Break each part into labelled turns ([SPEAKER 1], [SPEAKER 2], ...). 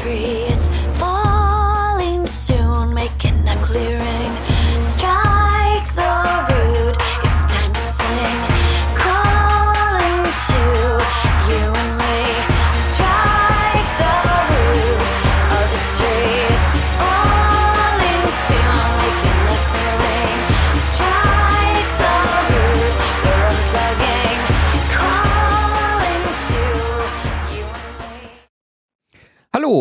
[SPEAKER 1] tree.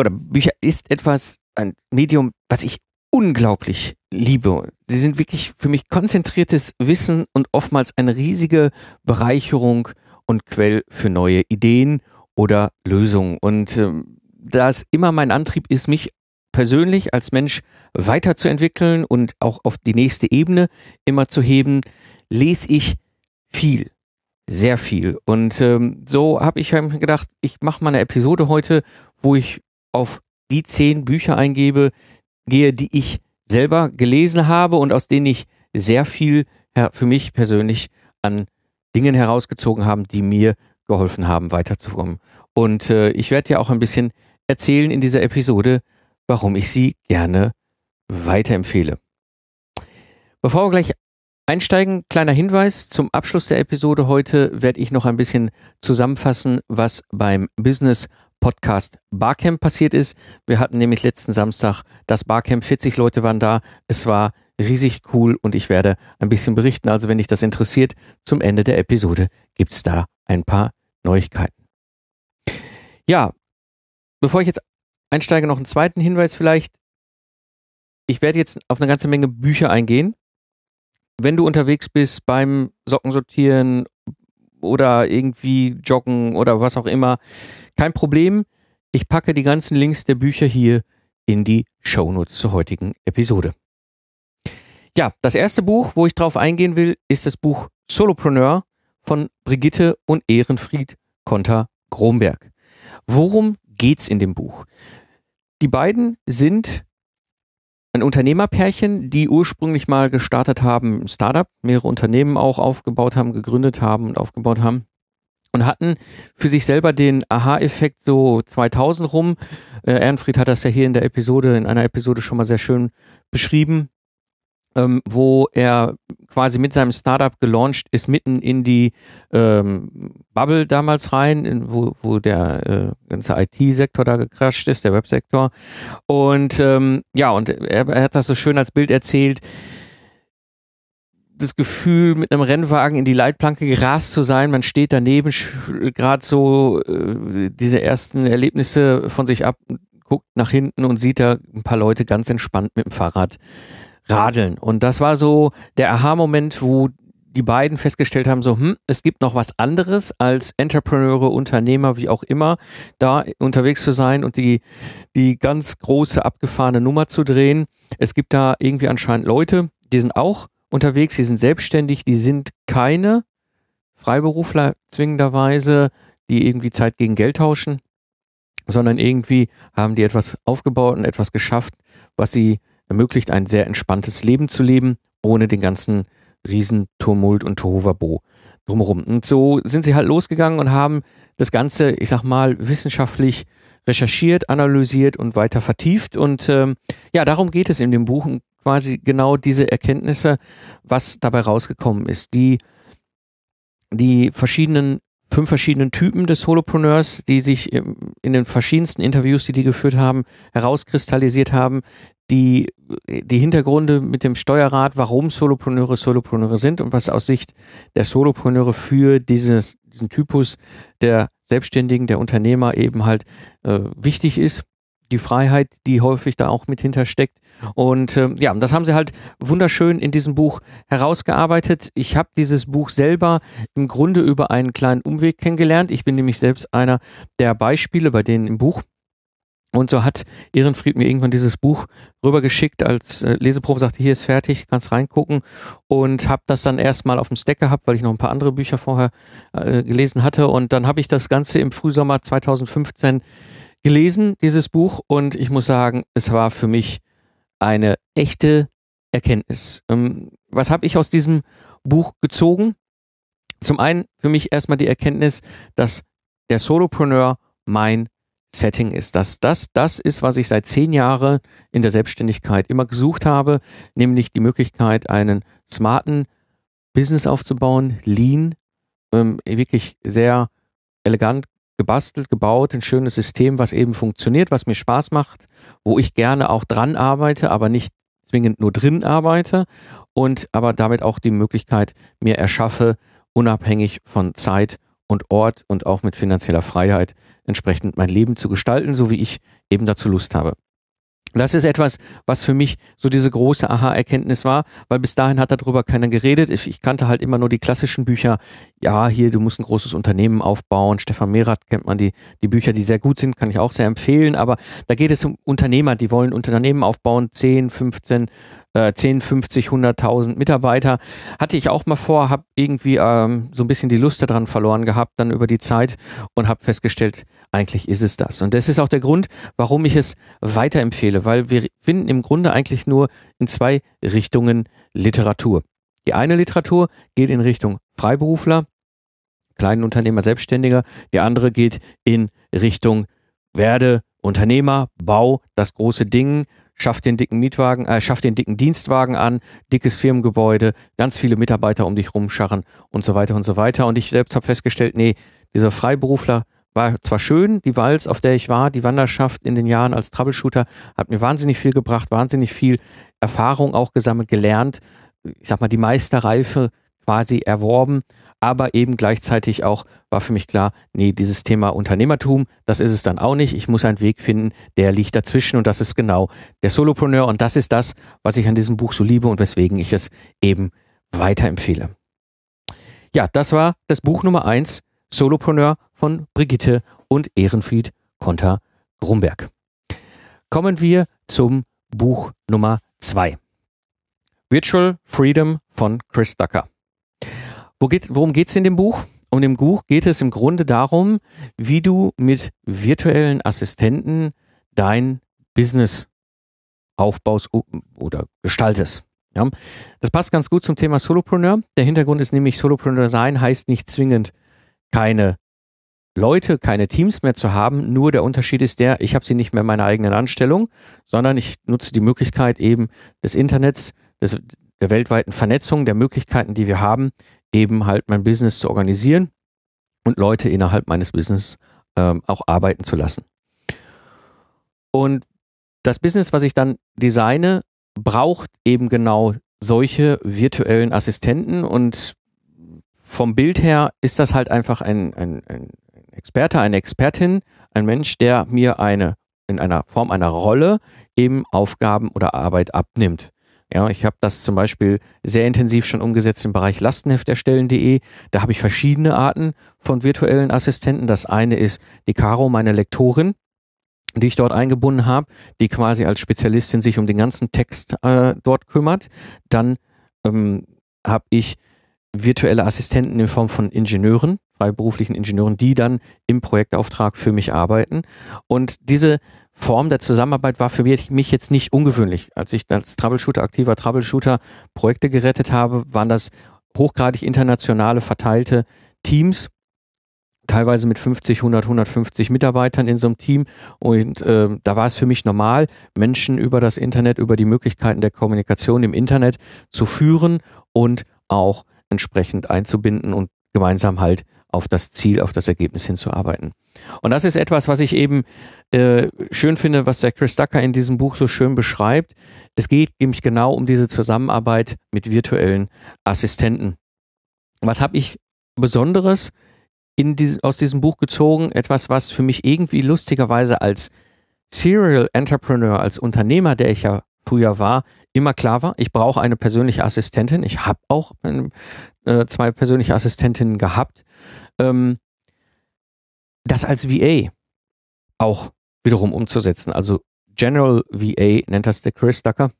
[SPEAKER 2] oder Bücher ist etwas, ein Medium, was ich unglaublich liebe. Sie sind wirklich für mich konzentriertes Wissen und oftmals eine riesige Bereicherung und Quell für neue Ideen oder Lösungen. Und ähm, da es immer mein Antrieb ist, mich persönlich als Mensch weiterzuentwickeln und auch auf die nächste Ebene immer zu heben, lese ich viel, sehr viel. Und ähm, so habe ich gedacht, ich mache mal eine Episode heute, wo ich auf die zehn Bücher eingebe, gehe, die ich selber gelesen habe und aus denen ich sehr viel für mich persönlich an Dingen herausgezogen haben, die mir geholfen haben, weiterzukommen. Und äh, ich werde dir auch ein bisschen erzählen in dieser Episode, warum ich sie gerne weiterempfehle. Bevor wir gleich einsteigen, kleiner Hinweis zum Abschluss der Episode heute werde ich noch ein bisschen zusammenfassen, was beim Business Podcast Barcamp passiert ist. Wir hatten nämlich letzten Samstag das Barcamp, 40 Leute waren da. Es war riesig cool und ich werde ein bisschen berichten. Also wenn dich das interessiert, zum Ende der Episode gibt's da ein paar Neuigkeiten. Ja, bevor ich jetzt einsteige, noch einen zweiten Hinweis vielleicht. Ich werde jetzt auf eine ganze Menge Bücher eingehen. Wenn du unterwegs bist beim Sockensortieren oder irgendwie joggen oder was auch immer, kein Problem. Ich packe die ganzen Links der Bücher hier in die Shownotes zur heutigen Episode. Ja, das erste Buch, wo ich drauf eingehen will, ist das Buch Solopreneur von Brigitte und Ehrenfried Konter Gromberg. Worum geht's in dem Buch? Die beiden sind ein Unternehmerpärchen, die ursprünglich mal gestartet haben, Startup, mehrere Unternehmen auch aufgebaut haben, gegründet haben und aufgebaut haben und hatten für sich selber den Aha-Effekt so 2000 rum. Äh, Ehrenfried hat das ja hier in der Episode, in einer Episode schon mal sehr schön beschrieben, ähm, wo er quasi mit seinem Startup gelauncht ist, mitten in die ähm, Bubble damals rein, in, wo, wo der äh, ganze IT-Sektor da gecrasht ist, der Websektor. Und ähm, ja, und er, er hat das so schön als Bild erzählt, das Gefühl, mit einem Rennwagen in die Leitplanke gerast zu sein. Man steht daneben, gerade so äh, diese ersten Erlebnisse von sich ab, guckt nach hinten und sieht da ein paar Leute ganz entspannt mit dem Fahrrad radeln. Und das war so der Aha-Moment, wo die beiden festgestellt haben, so, hm, es gibt noch was anderes als Entrepreneure, Unternehmer, wie auch immer, da unterwegs zu sein und die, die ganz große abgefahrene Nummer zu drehen. Es gibt da irgendwie anscheinend Leute, die sind auch unterwegs, die sind selbstständig, die sind keine Freiberufler zwingenderweise, die irgendwie Zeit gegen Geld tauschen, sondern irgendwie haben die etwas aufgebaut und etwas geschafft, was sie ermöglicht, ein sehr entspanntes Leben zu leben, ohne den ganzen Riesentumult und Tohuwabo drumherum. Und so sind sie halt losgegangen und haben das Ganze, ich sag mal, wissenschaftlich recherchiert, analysiert und weiter vertieft. Und ähm, ja, darum geht es in dem Buch, um quasi genau diese Erkenntnisse, was dabei rausgekommen ist. Die, die verschiedenen, fünf verschiedenen Typen des Solopreneurs, die sich im- in den verschiedensten Interviews, die die geführt haben, herauskristallisiert haben, die, die Hintergründe mit dem Steuerrat, warum Solopreneure Solopreneure sind und was aus Sicht der Solopreneure für dieses, diesen Typus der Selbstständigen, der Unternehmer eben halt äh, wichtig ist. Die Freiheit, die häufig da auch mit hintersteckt. Und ähm, ja, das haben sie halt wunderschön in diesem Buch herausgearbeitet. Ich habe dieses Buch selber im Grunde über einen kleinen Umweg kennengelernt. Ich bin nämlich selbst einer der Beispiele, bei denen im Buch Und so hat Ehrenfried mir irgendwann dieses Buch rübergeschickt als äh, Leseprobe, sagte, hier ist fertig, kannst reingucken und habe das dann erstmal auf dem Stack gehabt, weil ich noch ein paar andere Bücher vorher äh, gelesen hatte und dann habe ich das Ganze im Frühsommer 2015 gelesen, dieses Buch und ich muss sagen, es war für mich eine echte Erkenntnis. Ähm, was habe ich aus diesem Buch gezogen? Zum einen für mich erstmal die Erkenntnis, dass der Solopreneur mein Setting ist, dass das das ist, was ich seit zehn Jahren in der Selbstständigkeit immer gesucht habe, nämlich die Möglichkeit, einen smarten Business aufzubauen, lean, ähm, wirklich sehr elegant gebastelt, gebaut, ein schönes System, was eben funktioniert, was mir Spaß macht, wo ich gerne auch dran arbeite, aber nicht zwingend nur drin arbeite und aber damit auch die Möglichkeit mir erschaffe, unabhängig von Zeit und Ort und auch mit finanzieller Freiheit entsprechend mein Leben zu gestalten, so wie ich eben dazu Lust habe. Das ist etwas, was für mich so diese große Aha-Erkenntnis war, weil bis dahin hat darüber keiner geredet. Ich, ich, kannte halt immer nur die klassischen Bücher. Ja, hier, du musst ein großes Unternehmen aufbauen. Stefan Merath kennt man die, die Bücher, die sehr gut sind, kann ich auch sehr empfehlen. Aber da geht es um Unternehmer, die wollen Unternehmen aufbauen, 10, 15, äh, 10, 50, 100.000 Mitarbeiter. Hatte ich auch mal vor, habe irgendwie ähm, so ein bisschen die Lust daran verloren gehabt, dann über die Zeit und habe festgestellt, eigentlich ist es das. Und das ist auch der Grund, warum ich es weiterempfehle, weil wir finden im Grunde eigentlich nur in zwei Richtungen Literatur. Die eine Literatur geht in Richtung Freiberufler, kleinen Unternehmer, Selbstständiger. Die andere geht in Richtung werde Unternehmer, bau das große Ding, schafft den dicken Mietwagen, äh, schafft den dicken Dienstwagen an, dickes Firmengebäude, ganz viele Mitarbeiter um dich rumscharren und so weiter und so weiter. Und ich selbst habe festgestellt, nee, dieser Freiberufler war zwar schön, die Walz, auf der ich war, die Wanderschaft in den Jahren als Troubleshooter, hat mir wahnsinnig viel gebracht, wahnsinnig viel Erfahrung auch gesammelt, gelernt, ich sag mal, die Meisterreife quasi erworben aber eben gleichzeitig auch war für mich klar, nee, dieses Thema Unternehmertum, das ist es dann auch nicht. Ich muss einen Weg finden, der liegt dazwischen und das ist genau der Solopreneur und das ist das, was ich an diesem Buch so liebe und weswegen ich es eben weiterempfehle. Ja, das war das Buch Nummer eins, Solopreneur von Brigitte und Ehrenfried Konter Grumberg. Kommen wir zum Buch Nummer zwei. Virtual Freedom von Chris Ducker. Wo geht, worum geht es in dem Buch? Um dem Buch geht es im Grunde darum, wie du mit virtuellen Assistenten dein Business aufbaust oder gestaltest. Ja, das passt ganz gut zum Thema Solopreneur. Der Hintergrund ist nämlich, Solopreneur sein heißt nicht zwingend keine Leute, keine Teams mehr zu haben. Nur der Unterschied ist der, ich habe sie nicht mehr in meiner eigenen Anstellung, sondern ich nutze die Möglichkeit eben des Internets, des, der weltweiten Vernetzung, der Möglichkeiten, die wir haben, eben halt mein Business zu organisieren und Leute innerhalb meines Business ähm, auch arbeiten zu lassen. Und das Business, was ich dann designe, braucht eben genau solche virtuellen Assistenten und vom Bild her ist das halt einfach ein, ein, ein Experte, eine Expertin, ein Mensch, der mir eine in einer Form einer Rolle eben Aufgaben oder Arbeit abnimmt. Ja, ich habe das zum Beispiel sehr intensiv schon umgesetzt im Bereich Lastenhefterstellen.de. Da habe ich verschiedene Arten von virtuellen Assistenten. Das eine ist die Caro, meine Lektorin, die ich dort eingebunden habe, die quasi als Spezialistin sich um den ganzen Text äh, dort kümmert. Dann ähm, habe ich virtuelle Assistenten in Form von Ingenieuren, freiberuflichen Ingenieuren, die dann im Projektauftrag für mich arbeiten. Und diese Form der Zusammenarbeit war für mich jetzt nicht ungewöhnlich. Als ich als Troubleshooter, aktiver Troubleshooter Projekte gerettet habe, waren das hochgradig internationale verteilte Teams, teilweise mit 50, 100, 150 Mitarbeitern in so einem Team. Und äh, da war es für mich normal, Menschen über das Internet, über die Möglichkeiten der Kommunikation im Internet zu führen und auch entsprechend einzubinden und gemeinsam halt auf das Ziel, auf das Ergebnis hinzuarbeiten. Und das ist etwas, was ich eben äh, schön finde, was der Chris Ducker in diesem Buch so schön beschreibt. Es geht nämlich genau um diese Zusammenarbeit mit virtuellen Assistenten. Was habe ich Besonderes in dies, aus diesem Buch gezogen? Etwas, was für mich irgendwie lustigerweise als Serial Entrepreneur, als Unternehmer, der ich ja früher war, immer klar war, ich brauche eine persönliche Assistentin. Ich habe auch äh, zwei persönliche Assistentinnen gehabt. Ähm, das als VA auch wiederum umzusetzen. Also General VA nennt das der Chris Ducker.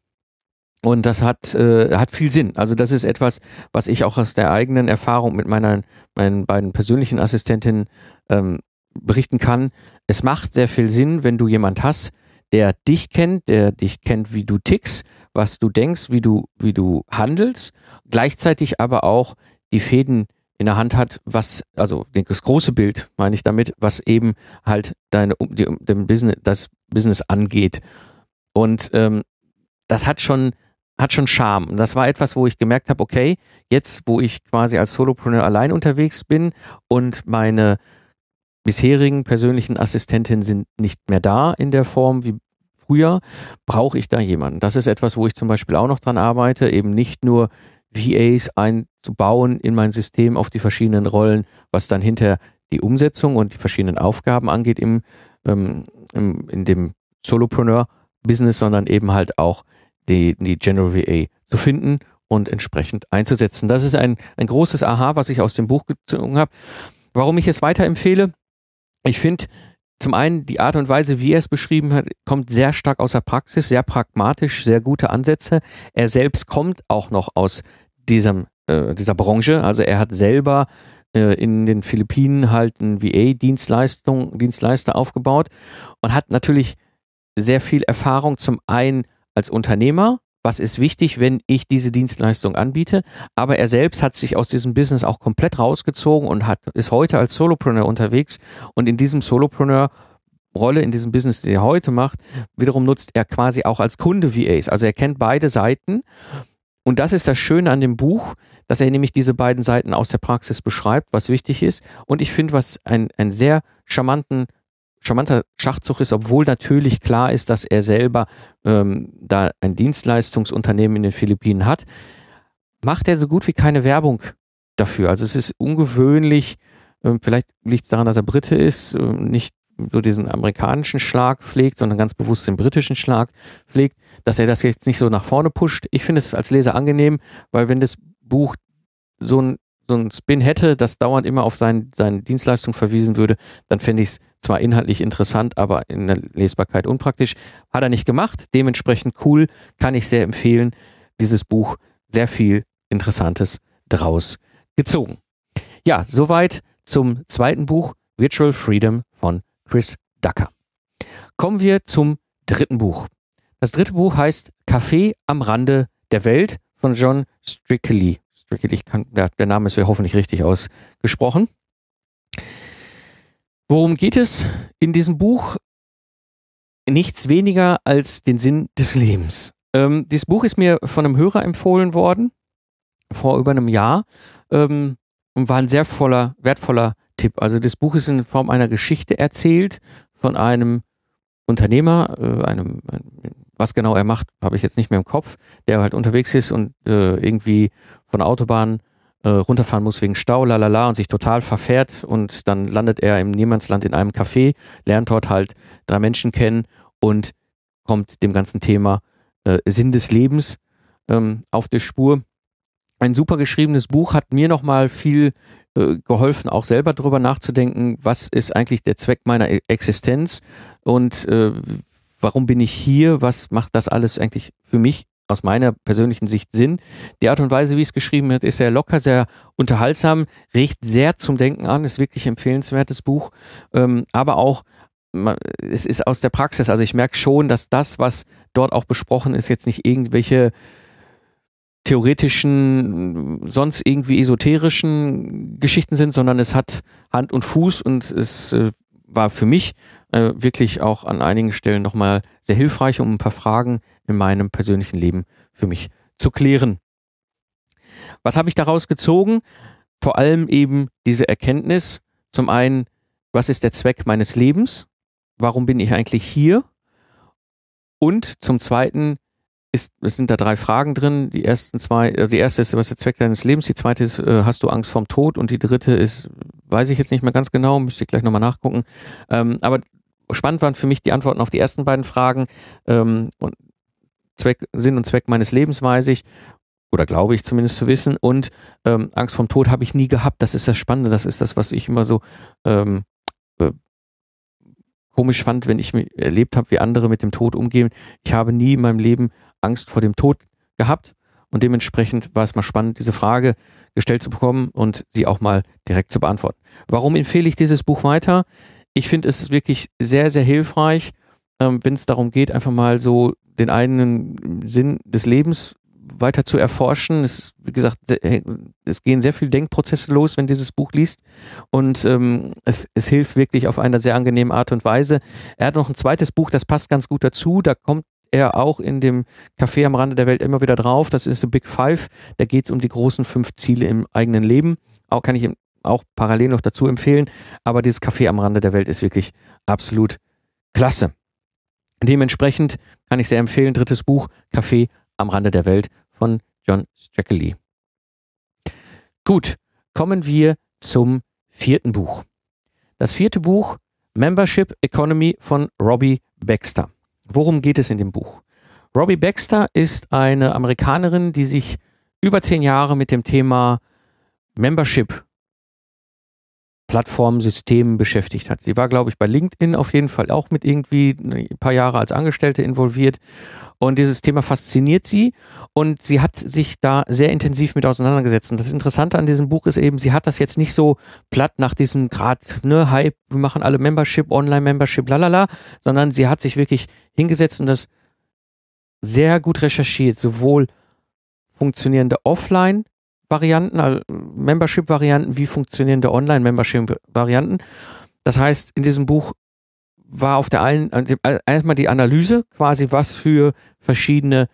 [SPEAKER 2] Und das hat, äh, hat viel Sinn. Also das ist etwas, was ich auch aus der eigenen Erfahrung mit meiner, meinen beiden persönlichen Assistentinnen ähm, berichten kann. Es macht sehr viel Sinn, wenn du jemand hast, der dich kennt, der dich kennt, wie du tickst, was du denkst, wie du, wie du handelst, gleichzeitig aber auch die Fäden in der Hand hat, was, also das große Bild meine ich damit, was eben halt deine, die, dem Business, das Business angeht. Und ähm, das hat schon, hat schon Charme. Und das war etwas, wo ich gemerkt habe, okay, jetzt, wo ich quasi als Solopreneur allein unterwegs bin und meine bisherigen persönlichen Assistentinnen sind nicht mehr da in der Form wie früher, brauche ich da jemanden. Das ist etwas, wo ich zum Beispiel auch noch dran arbeite, eben nicht nur VAs einzubauen in mein System auf die verschiedenen Rollen, was dann hinter die Umsetzung und die verschiedenen Aufgaben angeht im, ähm, im in dem Solopreneur-Business, sondern eben halt auch die, die General VA zu finden und entsprechend einzusetzen. Das ist ein, ein großes Aha, was ich aus dem Buch gezogen habe. Warum ich es weiterempfehle? Ich finde, zum einen die Art und Weise, wie er es beschrieben hat, kommt sehr stark aus der Praxis, sehr pragmatisch, sehr gute Ansätze. Er selbst kommt auch noch aus diesem, äh, dieser Branche. Also er hat selber äh, in den Philippinen halt ein VA-Dienstleistung, Dienstleister aufgebaut und hat natürlich sehr viel Erfahrung zum einen als Unternehmer, was ist wichtig, wenn ich diese Dienstleistung anbiete. Aber er selbst hat sich aus diesem Business auch komplett rausgezogen und hat, ist heute als Solopreneur unterwegs. Und in diesem Solopreneur Rolle in diesem Business, den er heute macht, wiederum nutzt er quasi auch als Kunde VAs. Also er kennt beide Seiten. Und das ist das Schöne an dem Buch, dass er nämlich diese beiden Seiten aus der Praxis beschreibt, was wichtig ist. Und ich finde, was ein, ein sehr charmanten charmanter Schachzug ist, obwohl natürlich klar ist, dass er selber ähm, da ein Dienstleistungsunternehmen in den Philippinen hat, macht er so gut wie keine Werbung dafür. Also es ist ungewöhnlich, äh, vielleicht liegt es daran, dass er Brite ist, äh, nicht so diesen amerikanischen Schlag pflegt, sondern ganz bewusst den britischen Schlag pflegt, dass er das jetzt nicht so nach vorne pusht. Ich finde es als Leser angenehm, weil wenn das Buch so ein so ein Spin hätte, das dauernd immer auf sein, seine Dienstleistung verwiesen würde, dann fände ich es zwar inhaltlich interessant, aber in der Lesbarkeit unpraktisch. Hat er nicht gemacht, dementsprechend cool, kann ich sehr empfehlen. Dieses Buch, sehr viel Interessantes draus gezogen. Ja, soweit zum zweiten Buch, Virtual Freedom von Chris Ducker. Kommen wir zum dritten Buch. Das dritte Buch heißt Café am Rande der Welt von John Strickley. Ich kann, ja, der Name ist hoffentlich richtig ausgesprochen. Worum geht es in diesem Buch? Nichts weniger als den Sinn des Lebens. Ähm, dieses Buch ist mir von einem Hörer empfohlen worden, vor über einem Jahr, ähm, und war ein sehr voller, wertvoller Tipp. Also das Buch ist in Form einer Geschichte erzählt von einem Unternehmer, äh, einem, was genau er macht, habe ich jetzt nicht mehr im Kopf, der halt unterwegs ist und äh, irgendwie von Autobahn äh, runterfahren muss wegen Stau, lalala, und sich total verfährt und dann landet er im Niemandsland in einem Café, lernt dort halt drei Menschen kennen und kommt dem ganzen Thema äh, Sinn des Lebens ähm, auf die Spur. Ein super geschriebenes Buch hat mir nochmal viel äh, geholfen, auch selber darüber nachzudenken, was ist eigentlich der Zweck meiner e-, Existenz und äh, warum bin ich hier, was macht das alles eigentlich für mich aus meiner persönlichen Sicht Sinn. Die Art und Weise, wie es geschrieben wird, ist sehr locker, sehr unterhaltsam, riecht sehr zum Denken an, ist wirklich empfehlenswertes Buch, ähm, aber auch es ist aus der Praxis. Also ich merke schon, dass das, was dort auch besprochen ist, jetzt nicht irgendwelche theoretischen, sonst irgendwie esoterischen Geschichten sind, sondern es hat Hand und Fuß und es äh, war für mich äh, wirklich auch an einigen Stellen nochmal sehr hilfreich, um ein paar Fragen in meinem persönlichen Leben für mich zu klären. Was habe ich daraus gezogen? Vor allem eben diese Erkenntnis. Zum einen, was ist der Zweck meines Lebens? Warum bin ich eigentlich hier? Und zum zweiten, ist, es sind da drei Fragen drin. Die ersten zwei, also die erste ist, was ist der Zweck deines Lebens? Die zweite ist, äh, hast du Angst vorm Tod? Und die dritte ist, weiß ich jetzt nicht mehr ganz genau, müsste ich gleich nochmal nachgucken. Ähm, aber spannend waren für mich die Antworten auf die ersten beiden Fragen. Ähm, und Zweck, Sinn und Zweck meines Lebens weiß ich. Oder glaube ich zumindest zu wissen. Und ähm, Angst vorm Tod habe ich nie gehabt. Das ist das Spannende. Das ist das, was ich immer so ähm, komisch fand, wenn ich erlebt habe, wie andere mit dem Tod umgehen. Ich habe nie in meinem Leben Angst vor dem Tod gehabt und dementsprechend war es mal spannend, diese Frage gestellt zu bekommen und sie auch mal direkt zu beantworten. Warum empfehle ich dieses Buch weiter? Ich finde es wirklich sehr, sehr hilfreich, ähm, wenn es darum geht, einfach mal so den eigenen Sinn des Lebens weiter zu erforschen. Es, wie gesagt, es gehen sehr viele Denkprozesse los, wenn dieses Buch liest. Und ähm, es, es hilft wirklich auf eine sehr angenehme Art und Weise. Er hat noch ein zweites Buch, das passt ganz gut dazu. Da kommt er auch in dem Café am Rande der Welt immer wieder drauf. Das ist The Big Five. Da geht es um die großen fünf Ziele im eigenen Leben. Auch kann ich ihm auch parallel noch dazu empfehlen. Aber dieses Café am Rande der Welt ist wirklich absolut klasse. Dementsprechend kann ich sehr empfehlen, drittes Buch, Café am Rande der Welt von John Strackley. Gut, kommen wir zum vierten Buch. Das vierte Buch, Membership Economy von Robbie Baxter. Worum geht es in dem Buch? Robbie Baxter ist eine Amerikanerin, die sich über zehn Jahre mit dem Thema Membership Plattformsystemen beschäftigt hat. Sie war, glaube ich, bei LinkedIn auf jeden Fall auch mit irgendwie ein paar Jahre als Angestellte involviert. Und dieses Thema fasziniert sie und sie hat sich da sehr intensiv mit auseinandergesetzt. Und das Interessante an diesem Buch ist eben, sie hat das jetzt nicht so platt nach diesem Grad, ne, Hype, wir machen alle Membership, Online-Membership, lalala, sondern sie hat sich wirklich hingesetzt und das sehr gut recherchiert, sowohl funktionierende Offline- Varianten, also Membership-Varianten, wie funktionierende Online-Membership-Varianten. Das heißt, in diesem Buch war auf der einen erstmal die Analyse, quasi was für verschiedene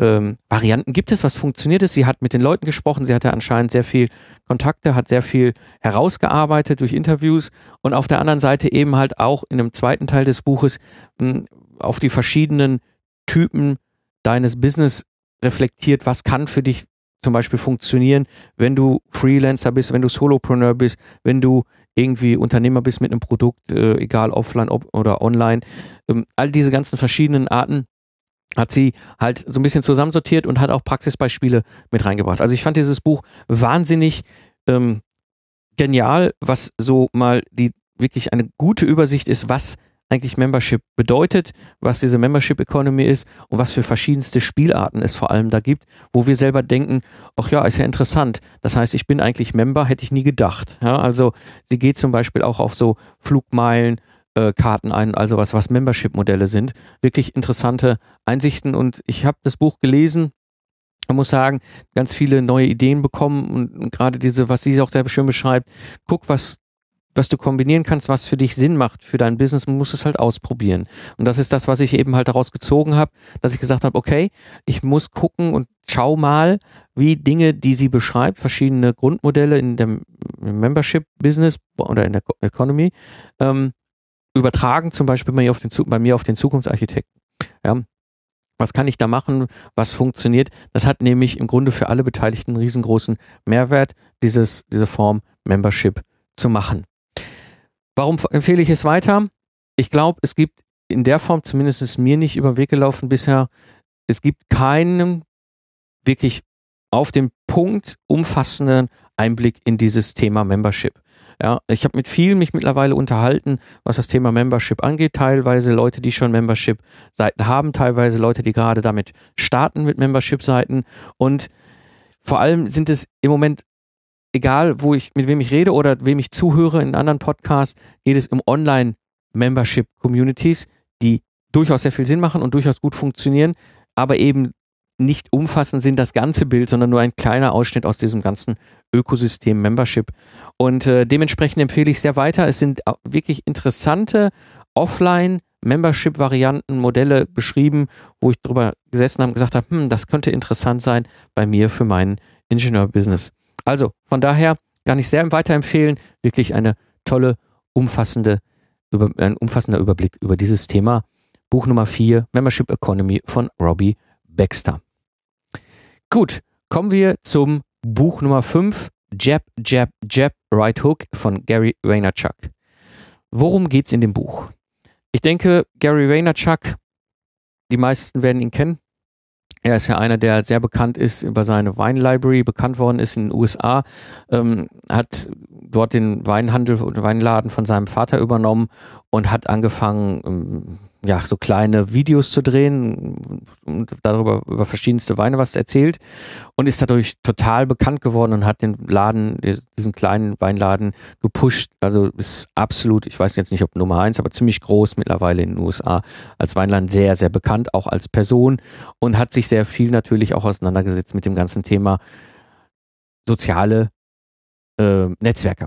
[SPEAKER 2] ähm, Varianten gibt es, was funktioniert es. Sie hat mit den Leuten gesprochen, sie hatte anscheinend sehr viel Kontakte, hat sehr viel herausgearbeitet durch Interviews und auf der anderen Seite eben halt auch in einem zweiten Teil des Buches mh, hm, auf die verschiedenen Typen deines Business reflektiert, was kann für dich zum Beispiel funktionieren, wenn du Freelancer bist, wenn du Solopreneur bist, wenn du irgendwie Unternehmer bist mit einem Produkt, äh, egal offline ob, oder online. Ähm, all diese ganzen verschiedenen Arten hat sie halt so ein bisschen zusammensortiert und hat auch Praxisbeispiele mit reingebracht. Also ich fand dieses Buch wahnsinnig ähm, genial, was so mal die wirklich eine gute Übersicht ist, was eigentlich Membership bedeutet, was diese Membership Economy ist und was für verschiedenste Spielarten es vor allem da gibt, wo wir selber denken, ach ja, ist ja interessant. Das heißt, ich bin eigentlich Member, hätte ich nie gedacht. Ja, also sie geht zum Beispiel auch auf so Flugmeilen, äh, Karten ein, also was, was Membership-Modelle sind. Wirklich interessante Einsichten und ich habe das Buch gelesen man muss sagen, ganz viele neue Ideen bekommen und gerade diese, was sie auch sehr schön beschreibt, guck, was was du kombinieren kannst, was für dich Sinn macht für dein Business, man muss es halt ausprobieren. Und das ist das, was ich eben halt daraus gezogen habe, dass ich gesagt habe, okay, ich muss gucken und schau mal, wie Dinge, die sie beschreibt, verschiedene Grundmodelle in dem Membership-Business oder in der Economy, ähm, übertragen, zum Beispiel bei mir auf den, bei mir auf den Zukunftsarchitekten. Ja, was kann ich da machen? Was funktioniert? Das hat nämlich im Grunde für alle Beteiligten einen riesengroßen Mehrwert, dieses, diese Form Membership zu machen. Warum empfehle ich es weiter? Ich glaube, es gibt in der Form, zumindest ist mir nicht über den Weg gelaufen bisher, es gibt keinen wirklich auf den Punkt umfassenden Einblick in dieses Thema Membership. Ja, ich habe mit vielen mich mittlerweile unterhalten, was das Thema Membership angeht. Teilweise Leute, die schon Membership-Seiten haben, teilweise Leute, die gerade damit starten mit Membership-Seiten. Und vor allem sind es im Moment egal, wo ich, mit wem ich rede oder wem ich zuhöre in anderen Podcasts, geht es um Online-Membership-Communities, die durchaus sehr viel Sinn machen und durchaus gut funktionieren, aber eben nicht umfassend sind das ganze Bild, sondern nur ein kleiner Ausschnitt aus diesem ganzen Ökosystem Membership. Und äh, dementsprechend empfehle ich sehr weiter. Es sind wirklich interessante Offline Membership-Varianten, Modelle beschrieben, wo ich drüber gesessen habe und gesagt habe, hm, das könnte interessant sein bei mir für mein Ingenieur-Business. Also von daher kann ich sehr weiterempfehlen. Wirklich eine tolle, umfassende, über, ein umfassender Überblick über dieses Thema. Buch Nummer 4, Membership Economy von Robbie Baxter. Gut, kommen wir zum Buch Nummer 5, Jab, Jab, Jab, Right Hook von Gary Vaynerchuk. Worum geht es in dem Buch? Ich denke, Gary Vaynerchuk, die meisten werden ihn kennen. Er ist ja einer, der sehr bekannt ist über seine Wine Library, bekannt worden ist in den USA, ähm, hat dort den Weinhandel und Weinladen von seinem Vater übernommen und hat angefangen, ähm, ja, so kleine Videos zu drehen und darüber über verschiedenste Weine was erzählt und ist dadurch total bekannt geworden und hat den Laden, diesen kleinen Weinladen gepusht. Also ist absolut, ich weiß jetzt nicht, ob Nummer eins, aber ziemlich groß mittlerweile in den USA als Weinladen sehr, sehr bekannt, auch als Person und hat sich sehr viel natürlich auch auseinandergesetzt mit dem ganzen Thema soziale äh, Netzwerke.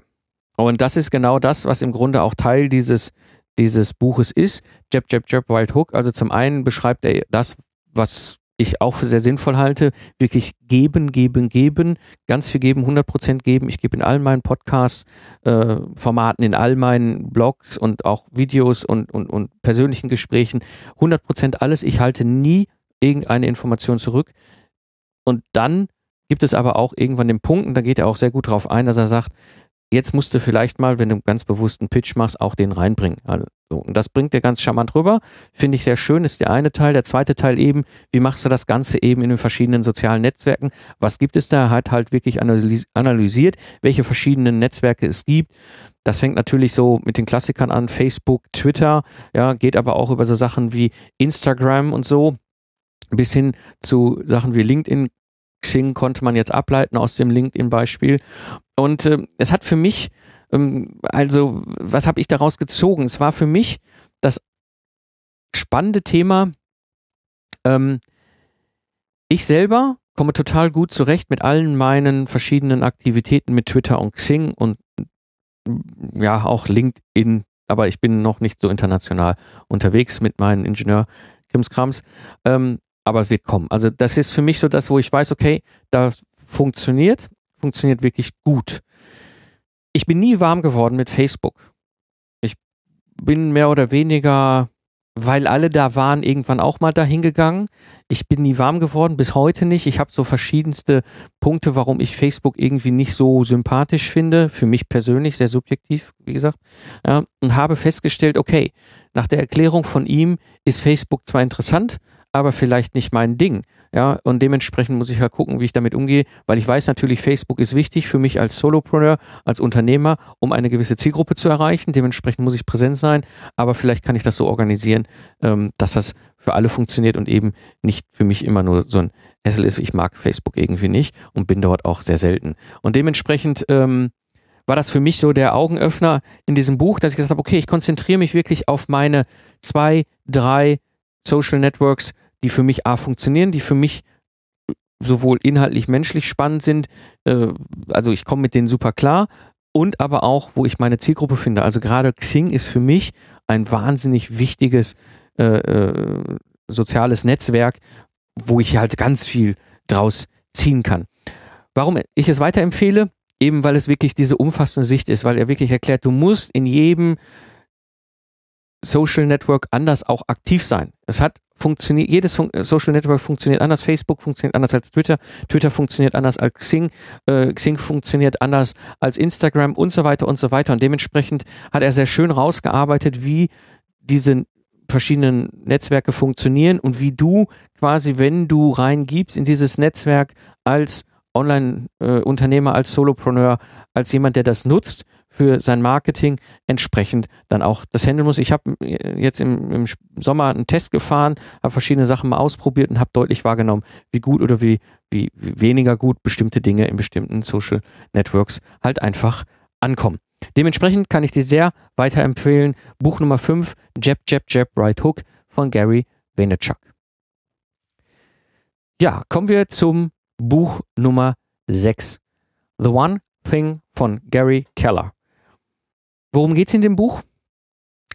[SPEAKER 2] Und das ist genau das, was im Grunde auch Teil dieses dieses Buches ist. Jab, Jab, Jab, Wild Hook. Also zum einen beschreibt er das, was ich auch für sehr sinnvoll halte, wirklich geben, geben, geben, ganz viel geben, 100% geben. Ich gebe in all meinen Podcast-Formaten, äh, in all meinen Blogs und auch Videos und, und, und persönlichen Gesprächen 100% alles. Ich halte nie irgendeine Information zurück. Und dann gibt es aber auch irgendwann den Punkt, und da geht er auch sehr gut drauf ein, dass er sagt, jetzt musst du vielleicht mal, wenn du ganz bewusst einen Pitch machst, auch den reinbringen. Also, und das bringt dir ganz charmant rüber. Finde ich sehr schön, ist der eine Teil. Der zweite Teil eben, wie machst du das Ganze eben in den verschiedenen sozialen Netzwerken? Was gibt es da? Hat halt wirklich analysiert, welche verschiedenen Netzwerke es gibt. Das fängt natürlich so mit den Klassikern an, Facebook, Twitter, ja, geht aber auch über so Sachen wie Instagram und so, bis hin zu Sachen wie LinkedIn, Xing konnte man jetzt ableiten aus dem LinkedIn-Beispiel. Und äh, es hat für mich, ähm, also was habe ich daraus gezogen? Es war für mich das spannende Thema, ähm, ich selber komme total gut zurecht mit allen meinen verschiedenen Aktivitäten mit Twitter und Xing und ja auch LinkedIn, aber ich bin noch nicht so international unterwegs mit meinen Ingenieur Krimskrams. Ähm, aber es wird kommen. Also das ist für mich so das, wo ich weiß, okay, das funktioniert, funktioniert wirklich gut. Ich bin nie warm geworden mit Facebook. Ich bin mehr oder weniger, weil alle da waren, irgendwann auch mal dahin gegangen. Ich bin nie warm geworden, bis heute nicht. Ich habe so verschiedenste Punkte, warum ich Facebook irgendwie nicht so sympathisch finde. Für mich persönlich, sehr subjektiv, wie gesagt. Ja, und habe festgestellt, okay, nach der Erklärung von ihm ist Facebook zwar interessant, aber vielleicht nicht mein Ding. Ja, und dementsprechend muss ich halt gucken, wie ich damit umgehe, weil ich weiß natürlich, Facebook ist wichtig für mich als Solopreneur, als Unternehmer, um eine gewisse Zielgruppe zu erreichen. Dementsprechend muss ich präsent sein, aber vielleicht kann ich das so organisieren, ähm, dass das für alle funktioniert und eben nicht für mich immer nur so ein Hassel ist. Ich mag Facebook irgendwie nicht und bin dort auch sehr selten. Und dementsprechend ähm, war das für mich so der Augenöffner in diesem Buch, dass ich gesagt habe, okay, ich konzentriere mich wirklich auf meine zwei, drei Social Networks, die für mich A funktionieren, die für mich sowohl inhaltlich menschlich spannend sind, äh, also ich komme mit denen super klar und aber auch, wo ich meine Zielgruppe finde. Also gerade Xing ist für mich ein wahnsinnig wichtiges äh, äh, soziales Netzwerk, wo ich halt ganz viel draus ziehen kann. Warum ich es weiterempfehle? Eben weil es wirklich diese umfassende Sicht ist, weil er wirklich erklärt, du musst in jedem Social Network anders auch aktiv sein. Es hat funktioniert, jedes Fun äh, Social Network funktioniert anders, Facebook funktioniert anders als Twitter, Twitter funktioniert anders als Xing, äh, Xing funktioniert anders als Instagram und so weiter und so weiter. Und dementsprechend hat er sehr schön rausgearbeitet, wie diese verschiedenen Netzwerke funktionieren und wie du quasi, wenn du reingibst in dieses Netzwerk als Online-Unternehmer, äh, als Solopreneur, als jemand, der das nutzt, für sein Marketing entsprechend dann auch das handeln muss. Ich habe jetzt im, im, Sommer einen Test gefahren, habe verschiedene Sachen mal ausprobiert und habe deutlich wahrgenommen, wie gut oder wie, wie, wie weniger gut bestimmte Dinge in bestimmten Social Networks halt einfach ankommen. Dementsprechend kann ich dir sehr weiterempfehlen. Buch Nummer 5, Jab, Jab, Jab, Right Hook von Gary Vaynerchuk. Ja, kommen wir zum Buch Nummer 6. The One Thing von Gary Keller. Worum geht es in dem Buch?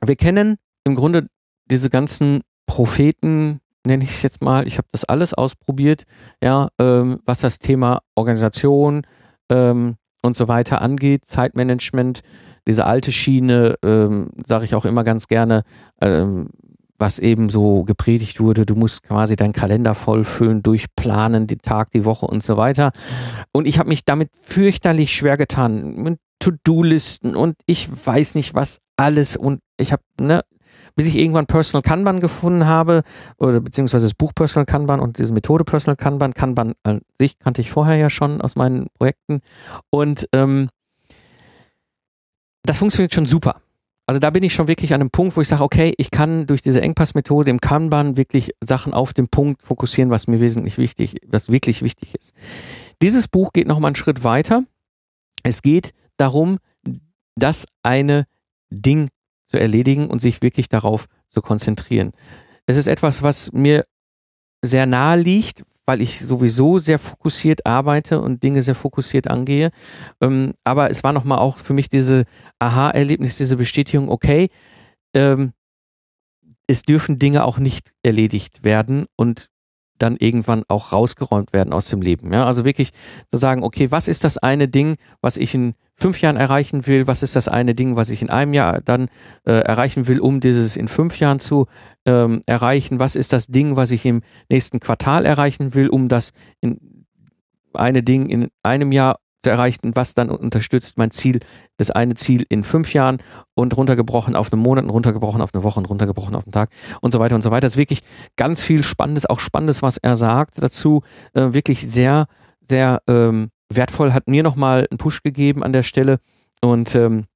[SPEAKER 2] Wir kennen im Grunde diese ganzen Propheten, nenne ich es jetzt mal. Ich habe das alles ausprobiert, ja, ähm, was das Thema Organisation ähm, und so weiter angeht, Zeitmanagement, diese alte Schiene, ähm, sage ich auch immer ganz gerne, ähm, was eben so gepredigt wurde, du musst quasi deinen Kalender vollfüllen, durchplanen, den Tag, die Woche und so weiter. Und ich habe mich damit fürchterlich schwer getan. Mit To-Do-Listen und ich weiß nicht was alles und ich habe, ne, bis ich irgendwann Personal Kanban gefunden habe, oder beziehungsweise das Buch Personal Kanban und diese Methode Personal Kanban. Kanban an sich kannte ich vorher ja schon aus meinen Projekten. Und ähm, das funktioniert schon super. Also da bin ich schon wirklich an einem Punkt, wo ich sage, okay, ich kann durch diese Engpassmethode im Kanban wirklich Sachen auf den Punkt fokussieren, was mir wesentlich wichtig, was wirklich wichtig ist. Dieses Buch geht noch mal einen Schritt weiter. Es geht darum, das eine Ding zu erledigen und sich wirklich darauf zu konzentrieren. Es ist etwas, was mir sehr nahe liegt, weil ich sowieso sehr fokussiert arbeite und Dinge sehr fokussiert angehe. Ähm, aber es war nochmal auch für mich diese Aha-Erlebnis, diese Bestätigung, okay, ähm, es dürfen Dinge auch nicht erledigt werden und dann irgendwann auch rausgeräumt werden aus dem Leben. Ja? Also wirklich zu sagen, okay, was ist das eine Ding, was ich in fünf Jahren erreichen will? Was ist das eine Ding, was ich in einem Jahr dann äh, erreichen will, um dieses in fünf Jahren zu ähm, erreichen? Was ist das Ding, was ich im nächsten Quartal erreichen will, um das in eine Ding in einem Jahr zu erreichen, was dann unterstützt mein Ziel, das eine Ziel in fünf Jahren und runtergebrochen auf einen Monat, runtergebrochen auf eine Woche und runtergebrochen auf einen Tag und so weiter und so weiter. Das ist wirklich ganz viel Spannendes, auch Spannendes, was er sagt dazu. Äh, wirklich sehr, sehr ähm, wertvoll, hat mir nochmal einen Push gegeben an der Stelle und ähm,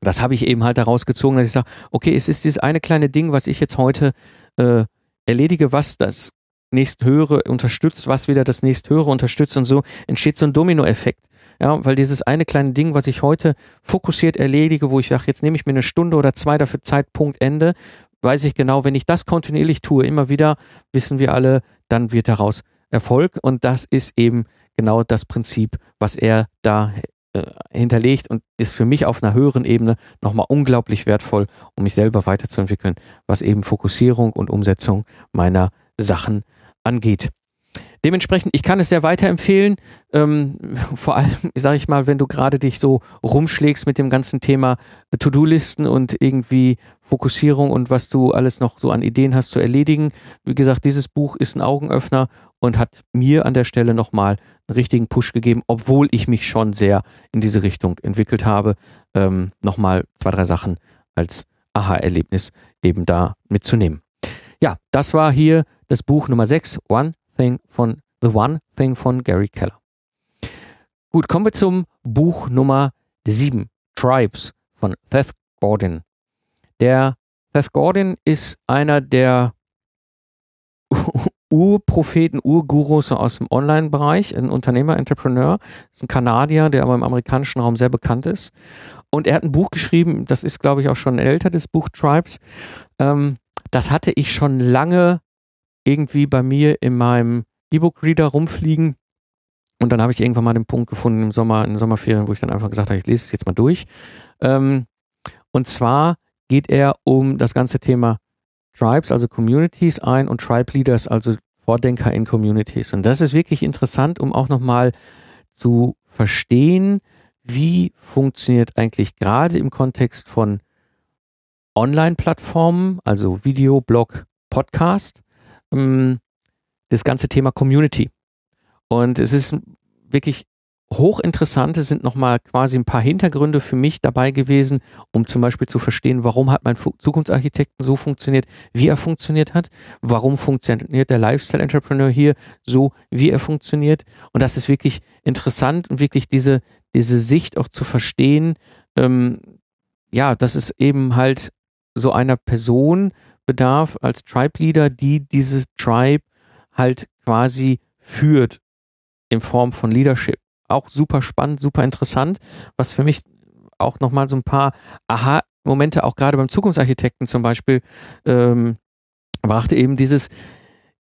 [SPEAKER 2] das habe ich eben halt daraus gezogen, dass ich sage, okay, es ist dieses eine kleine Ding, was ich jetzt heute äh, erledige, was das nächsthöhere unterstützt, was wieder das nächsthöhere unterstützt und so entsteht so ein Dominoeffekt. Ja, weil dieses eine kleine Ding, was ich heute fokussiert erledige, wo ich sage, jetzt nehme ich mir eine Stunde oder zwei dafür Zeitpunkt Ende, weiß ich genau, wenn ich das kontinuierlich tue, immer wieder, wissen wir alle, dann wird daraus Erfolg und das ist eben genau das Prinzip, was er da äh, hinterlegt und ist für mich auf einer höheren Ebene nochmal unglaublich wertvoll, um mich selber weiterzuentwickeln, was eben Fokussierung und Umsetzung meiner Sachen angeht. Dementsprechend, ich kann es sehr weiterempfehlen. Ähm, vor allem, sage ich mal, wenn du gerade dich so rumschlägst mit dem ganzen Thema To-Do-Listen und irgendwie Fokussierung und was du alles noch so an Ideen hast zu erledigen. Wie gesagt, dieses Buch ist ein Augenöffner und hat mir an der Stelle nochmal einen richtigen Push gegeben, obwohl ich mich schon sehr in diese Richtung entwickelt habe. Ähm, nochmal zwei, drei Sachen als Aha-Erlebnis eben da mitzunehmen. Ja, das war hier das Buch Nummer 6, One Thing von The One Thing von Gary Keller. Gut, kommen wir zum Buch Nummer 7, Tribes von Seth Gordon. Der Seth Gordon ist einer der Urpropheten, Urgurus aus dem Online-Bereich, ein Unternehmer, Entrepreneur, ist ein Kanadier, der aber im amerikanischen Raum sehr bekannt ist. Und er hat ein Buch geschrieben, das ist, glaube ich, auch schon älter, das Buch Tribes. Ähm, das hatte ich schon lange irgendwie bei mir in meinem E-Book-Reader rumfliegen. Und dann habe ich irgendwann mal den Punkt gefunden im Sommer, in den Sommerferien, wo ich dann einfach gesagt habe, ich lese es jetzt mal durch. Ähm, und zwar geht er um das ganze Thema Tribes, also Communities ein und Tribe Leaders, also Vordenker in Communities. Und das ist wirklich interessant, um auch nochmal zu verstehen, wie funktioniert eigentlich gerade im Kontext von Online-Plattformen, also Video, Blog, Podcast, ähm, das ganze Thema Community. Und es ist wirklich hochinteressant. Es sind nochmal quasi ein paar Hintergründe für mich dabei gewesen, um zum Beispiel zu verstehen, warum hat mein Zukunftsarchitekten so funktioniert, wie er funktioniert hat, warum funktioniert der Lifestyle-Entrepreneur hier so, wie er funktioniert. Und das ist wirklich interessant und wirklich diese, diese Sicht auch zu verstehen, ähm, ja, dass es eben halt so einer Person bedarf als Tribe-Leader, die dieses Tribe halt quasi führt in Form von Leadership. Auch super spannend, super interessant, was für mich auch nochmal so ein paar Aha-Momente, auch gerade beim Zukunftsarchitekten zum Beispiel, ähm, brachte eben dieses,